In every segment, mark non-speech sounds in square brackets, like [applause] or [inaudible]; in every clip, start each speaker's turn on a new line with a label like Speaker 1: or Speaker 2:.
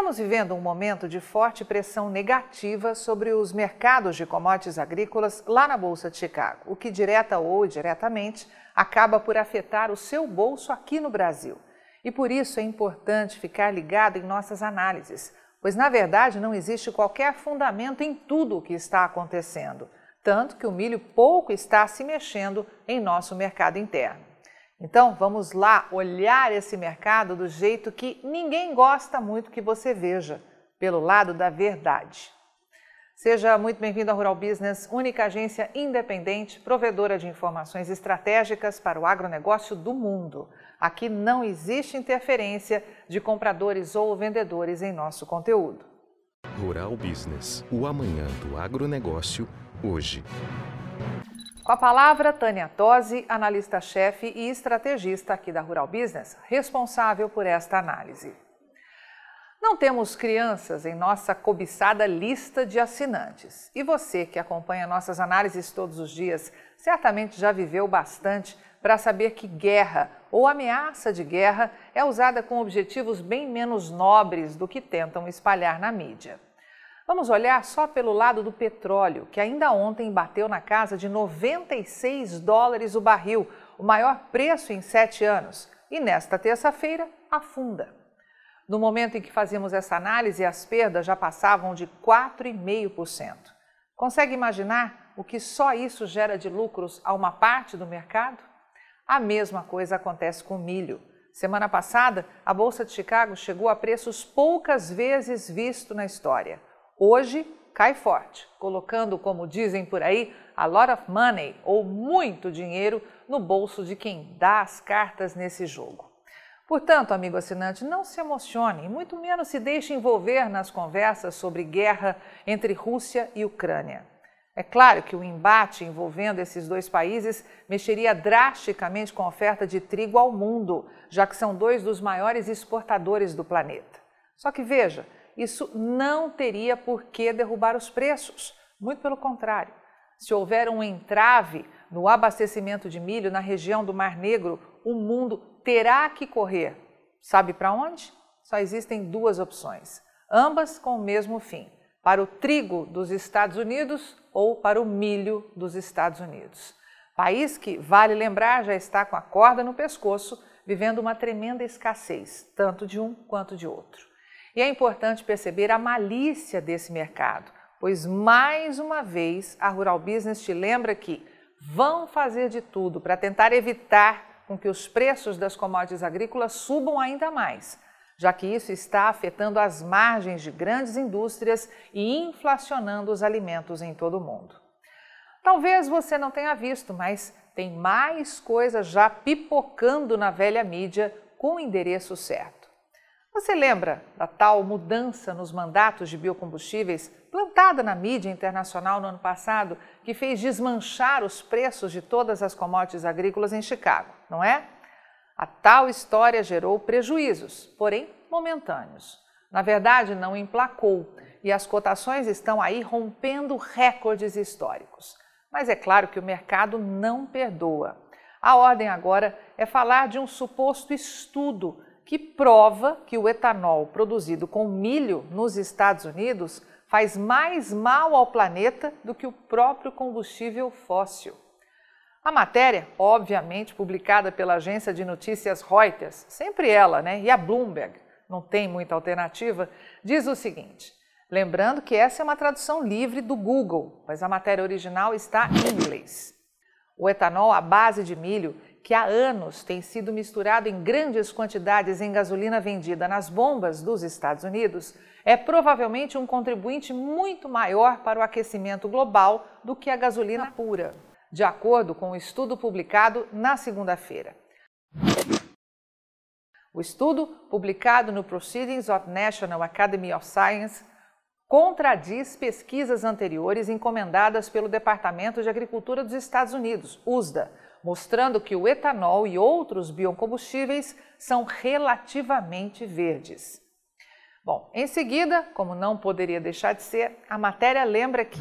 Speaker 1: Estamos vivendo um momento de forte pressão negativa sobre os mercados de commodities agrícolas lá na Bolsa de Chicago, o que direta ou indiretamente acaba por afetar o seu bolso aqui no Brasil. E por isso é importante ficar ligado em nossas análises, pois na verdade não existe qualquer fundamento em tudo o que está acontecendo, tanto que o milho pouco está se mexendo em nosso mercado interno. Então, vamos lá olhar esse mercado do jeito que ninguém gosta muito que você veja, pelo lado da verdade. Seja muito bem-vindo à Rural Business, única agência independente, provedora de informações estratégicas para o agronegócio do mundo. Aqui não existe interferência de compradores ou vendedores em nosso conteúdo.
Speaker 2: Rural Business, o amanhã do agronegócio, hoje.
Speaker 1: Com a palavra, Tânia Tosi, analista-chefe e estrategista aqui da Rural Business, responsável por esta análise. Não temos crianças em nossa cobiçada lista de assinantes. E você que acompanha nossas análises todos os dias, certamente já viveu bastante para saber que guerra ou ameaça de guerra é usada com objetivos bem menos nobres do que tentam espalhar na mídia. Vamos olhar só pelo lado do petróleo, que ainda ontem bateu na casa de 96 dólares o barril, o maior preço em sete anos, e nesta terça-feira afunda. No momento em que fazíamos essa análise, as perdas já passavam de 4,5%. Consegue imaginar o que só isso gera de lucros a uma parte do mercado? A mesma coisa acontece com o milho. Semana passada, a Bolsa de Chicago chegou a preços poucas vezes visto na história. Hoje cai forte, colocando, como dizem por aí, a lot of money ou muito dinheiro no bolso de quem dá as cartas nesse jogo. Portanto, amigo assinante, não se emocione e muito menos se deixe envolver nas conversas sobre guerra entre Rússia e Ucrânia. É claro que o embate envolvendo esses dois países mexeria drasticamente com a oferta de trigo ao mundo, já que são dois dos maiores exportadores do planeta. Só que veja, isso não teria por que derrubar os preços. Muito pelo contrário. Se houver um entrave no abastecimento de milho na região do Mar Negro, o mundo terá que correr. Sabe para onde? Só existem duas opções, ambas com o mesmo fim: para o trigo dos Estados Unidos ou para o milho dos Estados Unidos. País que, vale lembrar, já está com a corda no pescoço, vivendo uma tremenda escassez, tanto de um quanto de outro. E é importante perceber a malícia desse mercado, pois mais uma vez a Rural Business te lembra que vão fazer de tudo para tentar evitar com que os preços das commodities agrícolas subam ainda mais, já que isso está afetando as margens de grandes indústrias e inflacionando os alimentos em todo o mundo. Talvez você não tenha visto, mas tem mais coisas já pipocando na velha mídia com o endereço certo. Você lembra da tal mudança nos mandatos de biocombustíveis plantada na mídia internacional no ano passado, que fez desmanchar os preços de todas as commodities agrícolas em Chicago, não é? A tal história gerou prejuízos, porém momentâneos. Na verdade, não emplacou e as cotações estão aí rompendo recordes históricos. Mas é claro que o mercado não perdoa. A ordem agora é falar de um suposto estudo que prova que o etanol produzido com milho nos Estados Unidos faz mais mal ao planeta do que o próprio combustível fóssil. A matéria, obviamente publicada pela agência de notícias Reuters, sempre ela, né? E a Bloomberg, não tem muita alternativa, diz o seguinte: lembrando que essa é uma tradução livre do Google, mas a matéria original está em inglês. O etanol à base de milho que há anos tem sido misturado em grandes quantidades em gasolina vendida nas bombas dos Estados Unidos, é provavelmente um contribuinte muito maior para o aquecimento global do que a gasolina pura, de acordo com o um estudo publicado na segunda-feira. O estudo, publicado no Proceedings of National Academy of Science, contradiz pesquisas anteriores encomendadas pelo Departamento de Agricultura dos Estados Unidos, USDA, mostrando que o etanol e outros biocombustíveis são relativamente verdes. Bom, em seguida, como não poderia deixar de ser, a matéria lembra que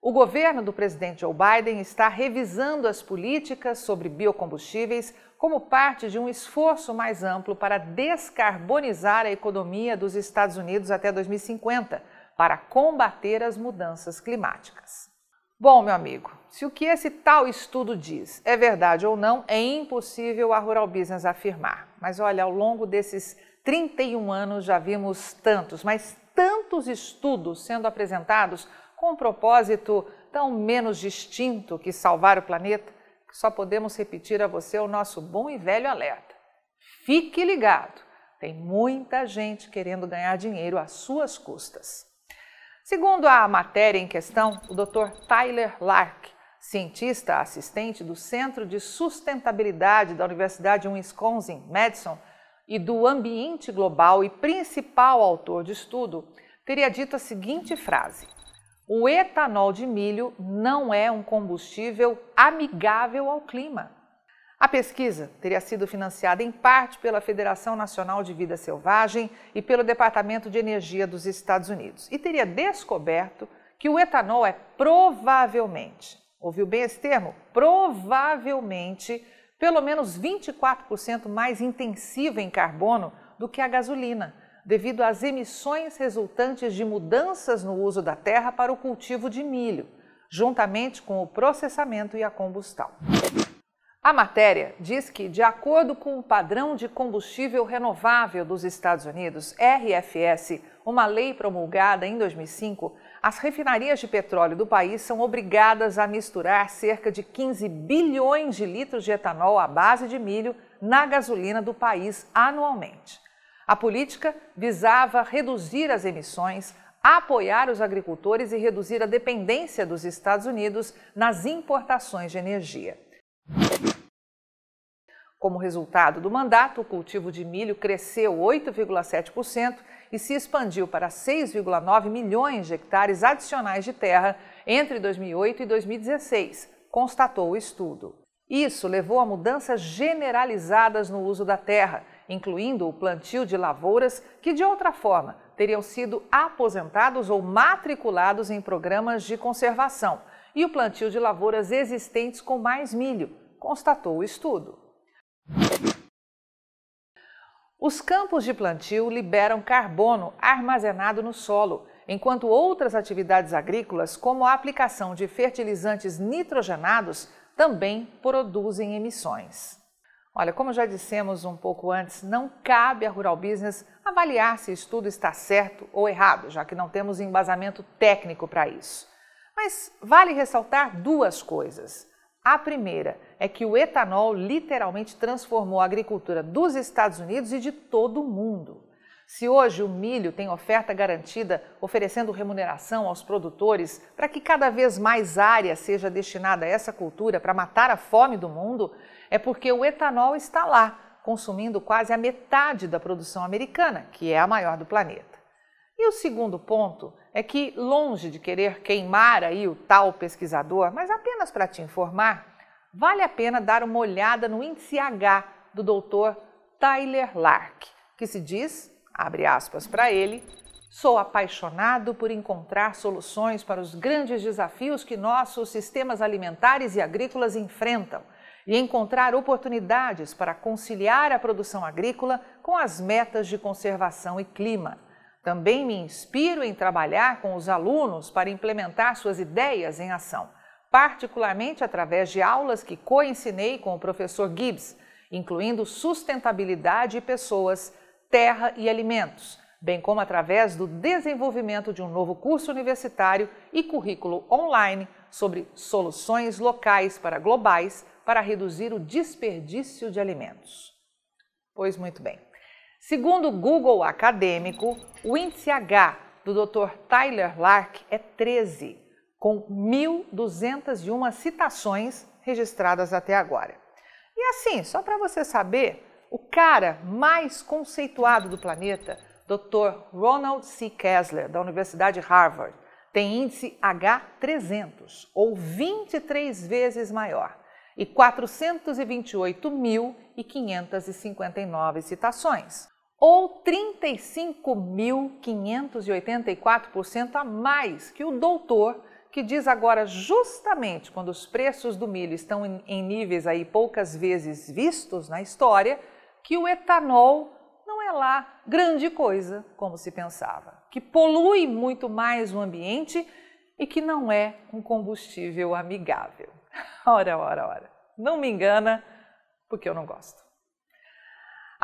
Speaker 1: O governo do presidente Joe Biden está revisando as políticas sobre biocombustíveis como parte de um esforço mais amplo para descarbonizar a economia dos Estados Unidos até 2050, para combater as mudanças climáticas. Bom, meu amigo, se o que esse tal estudo diz é verdade ou não, é impossível a Rural Business afirmar. Mas olha, ao longo desses 31 anos já vimos tantos, mas tantos estudos sendo apresentados com um propósito tão menos distinto que salvar o planeta, que só podemos repetir a você o nosso bom e velho alerta. Fique ligado, tem muita gente querendo ganhar dinheiro às suas custas. Segundo a matéria em questão, o Dr. Tyler Lark, cientista assistente do Centro de Sustentabilidade da Universidade Wisconsin-Madison e do Ambiente Global e principal autor de estudo, teria dito a seguinte frase: o etanol de milho não é um combustível amigável ao clima. A pesquisa teria sido financiada em parte pela Federação Nacional de Vida Selvagem e pelo Departamento de Energia dos Estados Unidos e teria descoberto que o etanol é provavelmente, ouviu bem esse termo? Provavelmente, pelo menos 24% mais intensivo em carbono do que a gasolina devido às emissões resultantes de mudanças no uso da terra para o cultivo de milho, juntamente com o processamento e a combustão. A matéria diz que, de acordo com o padrão de combustível renovável dos Estados Unidos, RFS, uma lei promulgada em 2005, as refinarias de petróleo do país são obrigadas a misturar cerca de 15 bilhões de litros de etanol à base de milho na gasolina do país anualmente. A política visava reduzir as emissões, apoiar os agricultores e reduzir a dependência dos Estados Unidos nas importações de energia. Como resultado do mandato, o cultivo de milho cresceu 8,7% e se expandiu para 6,9 milhões de hectares adicionais de terra entre 2008 e 2016, constatou o estudo. Isso levou a mudanças generalizadas no uso da terra, incluindo o plantio de lavouras que, de outra forma, teriam sido aposentados ou matriculados em programas de conservação, e o plantio de lavouras existentes com mais milho, constatou o estudo. Os campos de plantio liberam carbono armazenado no solo, enquanto outras atividades agrícolas, como a aplicação de fertilizantes nitrogenados, também produzem emissões. Olha, como já dissemos um pouco antes, não cabe à Rural Business avaliar se o estudo está certo ou errado, já que não temos embasamento técnico para isso. Mas vale ressaltar duas coisas. A primeira é que o etanol literalmente transformou a agricultura dos Estados Unidos e de todo o mundo. Se hoje o milho tem oferta garantida, oferecendo remuneração aos produtores para que cada vez mais área seja destinada a essa cultura para matar a fome do mundo, é porque o etanol está lá, consumindo quase a metade da produção americana, que é a maior do planeta. E o segundo ponto é que, longe de querer queimar aí o tal pesquisador, mas apenas para te informar, vale a pena dar uma olhada no índice H do Dr. Tyler Lark, que se diz abre aspas para ele, sou apaixonado por encontrar soluções para os grandes desafios que nossos sistemas alimentares e agrícolas enfrentam e encontrar oportunidades para conciliar a produção agrícola com as metas de conservação e clima. Também me inspiro em trabalhar com os alunos para implementar suas ideias em ação, particularmente através de aulas que co-ensinei com o professor Gibbs, incluindo sustentabilidade e pessoas, terra e alimentos, bem como através do desenvolvimento de um novo curso universitário e currículo online sobre soluções locais para globais para reduzir o desperdício de alimentos. Pois muito bem. Segundo o Google Acadêmico, o índice H do Dr. Tyler Lark é 13, com 1.201 citações registradas até agora. E assim, só para você saber, o cara mais conceituado do planeta, Dr. Ronald C. Kessler, da Universidade Harvard, tem índice H300, ou 23 vezes maior, e 428.559 citações, ou 35.584% a mais que o doutor que diz agora justamente quando os preços do milho estão em, em níveis aí poucas vezes vistos na história, que o etanol não é lá grande coisa como se pensava, que polui muito mais o ambiente e que não é um combustível amigável. [laughs] Ora, ora, ora. Não me engana, porque eu não gosto.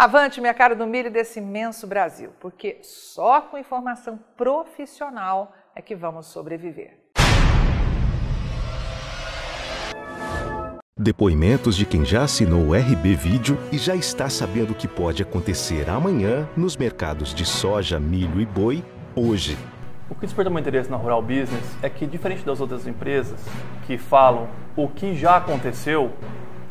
Speaker 1: Avante, minha cara do milho desse imenso Brasil, porque só com informação profissional é que vamos sobreviver.
Speaker 2: Depoimentos de quem já assinou o RB Vídeo e já está sabendo o que pode acontecer amanhã nos mercados de soja, milho e boi hoje.
Speaker 3: O que desperta meu interesse na Rural Business é que, diferente das outras empresas que falam o que já aconteceu,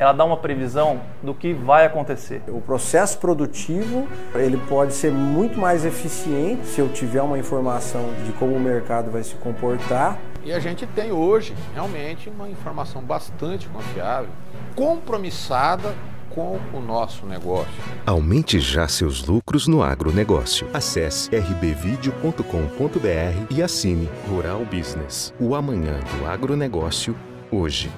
Speaker 3: ela dá uma previsão do que vai acontecer.
Speaker 4: O processo produtivo ele pode ser muito mais eficiente se eu tiver uma informação de como o mercado vai se comportar
Speaker 5: e a gente tem hoje realmente uma informação bastante confiável, compromissada com o nosso negócio.
Speaker 2: Aumente já seus lucros no agronegócio. Acesse rbvideo.com.br e assine Rural Business. O amanhã do agronegócio, hoje.